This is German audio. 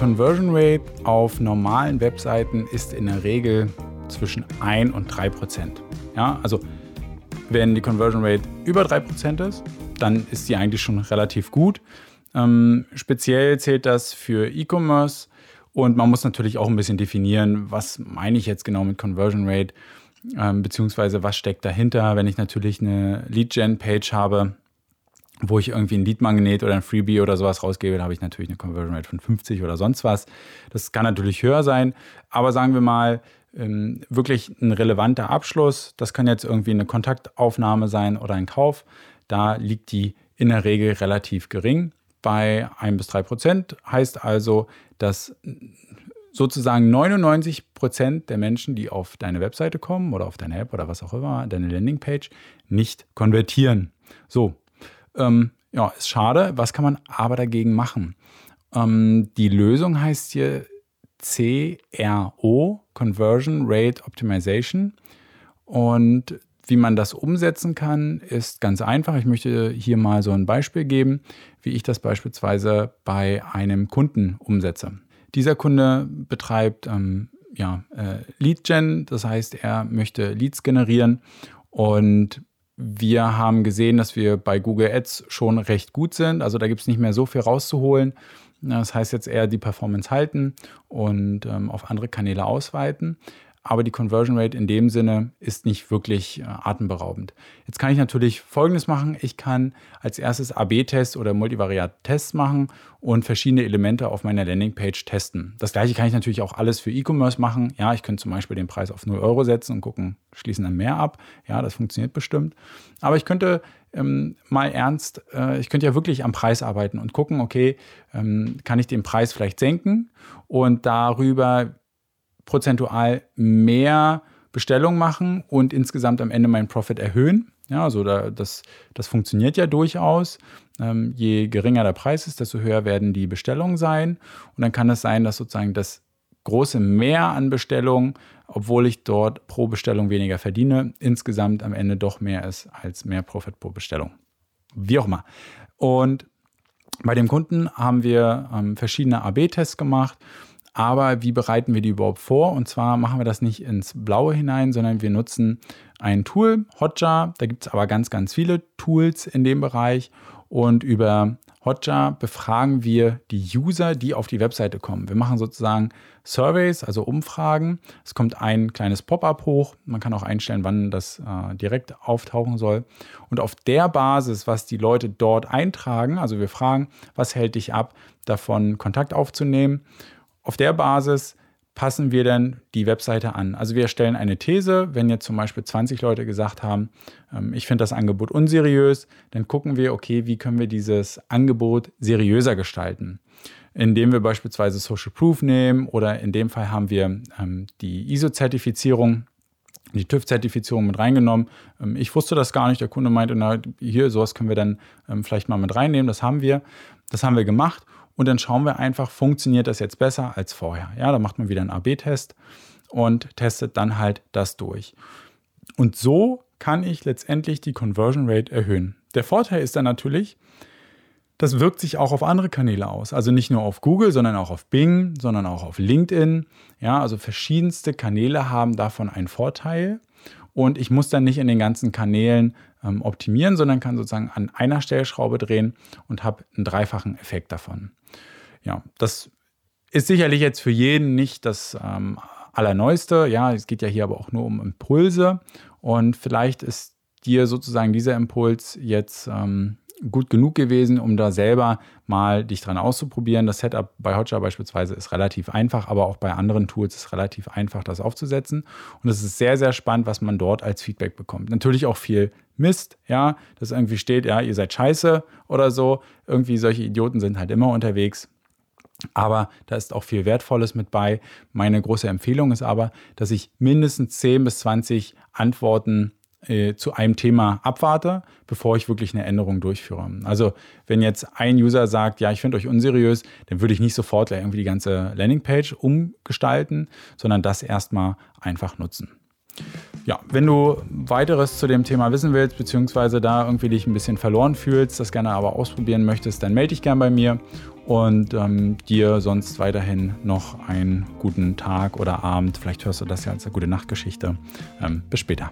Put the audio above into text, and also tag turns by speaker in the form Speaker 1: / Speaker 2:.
Speaker 1: Conversion Rate auf normalen Webseiten ist in der Regel zwischen 1 und 3 Prozent. Ja, also wenn die Conversion Rate über 3 Prozent ist, dann ist sie eigentlich schon relativ gut. Ähm, speziell zählt das für E-Commerce und man muss natürlich auch ein bisschen definieren, was meine ich jetzt genau mit Conversion Rate, ähm, beziehungsweise was steckt dahinter, wenn ich natürlich eine Lead-Gen-Page habe, wo ich irgendwie ein Lead-Magnet oder ein Freebie oder sowas rausgebe, da habe ich natürlich eine Conversion Rate von 50 oder sonst was. Das kann natürlich höher sein, aber sagen wir mal, ähm, wirklich ein relevanter Abschluss, das kann jetzt irgendwie eine Kontaktaufnahme sein oder ein Kauf, da liegt die in der Regel relativ gering bei 1 bis 3 Prozent. Heißt also, dass sozusagen 99 Prozent der Menschen, die auf deine Webseite kommen oder auf deine App oder was auch immer, deine Landingpage, nicht konvertieren. So, ähm, ja, ist schade. Was kann man aber dagegen machen? Ähm, die Lösung heißt hier CRO, Conversion Rate Optimization. Und wie man das umsetzen kann, ist ganz einfach. Ich möchte hier mal so ein Beispiel geben, wie ich das beispielsweise bei einem Kunden umsetze. Dieser Kunde betreibt ähm, ja, äh, Lead Gen, das heißt, er möchte Leads generieren und wir haben gesehen, dass wir bei Google Ads schon recht gut sind. Also da gibt es nicht mehr so viel rauszuholen. Das heißt jetzt eher die Performance halten und ähm, auf andere Kanäle ausweiten aber die Conversion Rate in dem Sinne ist nicht wirklich äh, atemberaubend. Jetzt kann ich natürlich Folgendes machen. Ich kann als erstes AB-Tests oder Multivariat-Tests machen und verschiedene Elemente auf meiner Landingpage testen. Das gleiche kann ich natürlich auch alles für E-Commerce machen. Ja, ich könnte zum Beispiel den Preis auf 0 Euro setzen und gucken, schließen dann mehr ab. Ja, das funktioniert bestimmt. Aber ich könnte ähm, mal ernst, äh, ich könnte ja wirklich am Preis arbeiten und gucken, okay, ähm, kann ich den Preis vielleicht senken und darüber prozentual mehr Bestellungen machen und insgesamt am Ende meinen Profit erhöhen. Ja, also da, das, das funktioniert ja durchaus. Ähm, je geringer der Preis ist, desto höher werden die Bestellungen sein. Und dann kann es sein, dass sozusagen das große Mehr an Bestellungen, obwohl ich dort pro Bestellung weniger verdiene, insgesamt am Ende doch mehr ist als mehr Profit pro Bestellung. Wie auch immer. Und bei dem Kunden haben wir ähm, verschiedene AB-Tests gemacht aber wie bereiten wir die überhaupt vor? Und zwar machen wir das nicht ins Blaue hinein, sondern wir nutzen ein Tool, Hotjar. Da gibt es aber ganz, ganz viele Tools in dem Bereich. Und über Hotjar befragen wir die User, die auf die Webseite kommen. Wir machen sozusagen Surveys, also Umfragen. Es kommt ein kleines Pop-up hoch. Man kann auch einstellen, wann das äh, direkt auftauchen soll. Und auf der Basis, was die Leute dort eintragen, also wir fragen, was hält dich ab, davon Kontakt aufzunehmen auf der Basis passen wir dann die Webseite an. Also wir stellen eine These, wenn jetzt zum Beispiel 20 Leute gesagt haben, ähm, ich finde das Angebot unseriös, dann gucken wir, okay, wie können wir dieses Angebot seriöser gestalten. Indem wir beispielsweise Social Proof nehmen oder in dem Fall haben wir ähm, die ISO-Zertifizierung, die TÜV-Zertifizierung mit reingenommen. Ähm, ich wusste das gar nicht. Der Kunde meinte, na, hier, sowas können wir dann vielleicht mal mit reinnehmen. Das haben wir. Das haben wir gemacht und dann schauen wir einfach, funktioniert das jetzt besser als vorher. Ja, da macht man wieder einen AB-Test und testet dann halt das durch. Und so kann ich letztendlich die Conversion Rate erhöhen. Der Vorteil ist dann natürlich, das wirkt sich auch auf andere Kanäle aus. Also nicht nur auf Google, sondern auch auf Bing, sondern auch auf LinkedIn. Ja, also verschiedenste Kanäle haben davon einen Vorteil. Und ich muss dann nicht in den ganzen Kanälen ähm, optimieren, sondern kann sozusagen an einer Stellschraube drehen und habe einen dreifachen Effekt davon. Ja, das ist sicherlich jetzt für jeden nicht das ähm, Allerneueste. Ja, es geht ja hier aber auch nur um Impulse. Und vielleicht ist dir sozusagen dieser Impuls jetzt ähm, gut genug gewesen, um da selber mal dich dran auszuprobieren. Das Setup bei Hotjar beispielsweise ist relativ einfach, aber auch bei anderen Tools ist relativ einfach, das aufzusetzen. Und es ist sehr, sehr spannend, was man dort als Feedback bekommt. Natürlich auch viel Mist, ja, dass irgendwie steht, ja, ihr seid scheiße oder so. Irgendwie solche Idioten sind halt immer unterwegs. Aber da ist auch viel Wertvolles mit bei. Meine große Empfehlung ist aber, dass ich mindestens 10 bis 20 Antworten äh, zu einem Thema abwarte, bevor ich wirklich eine Änderung durchführe. Also wenn jetzt ein User sagt, ja, ich finde euch unseriös, dann würde ich nicht sofort irgendwie die ganze Landingpage umgestalten, sondern das erstmal einfach nutzen. Ja, wenn du weiteres zu dem Thema wissen willst, beziehungsweise da irgendwie dich ein bisschen verloren fühlst, das gerne aber ausprobieren möchtest, dann melde dich gerne bei mir und ähm, dir sonst weiterhin noch einen guten Tag oder Abend. Vielleicht hörst du das ja als eine gute Nachtgeschichte. Ähm, bis später.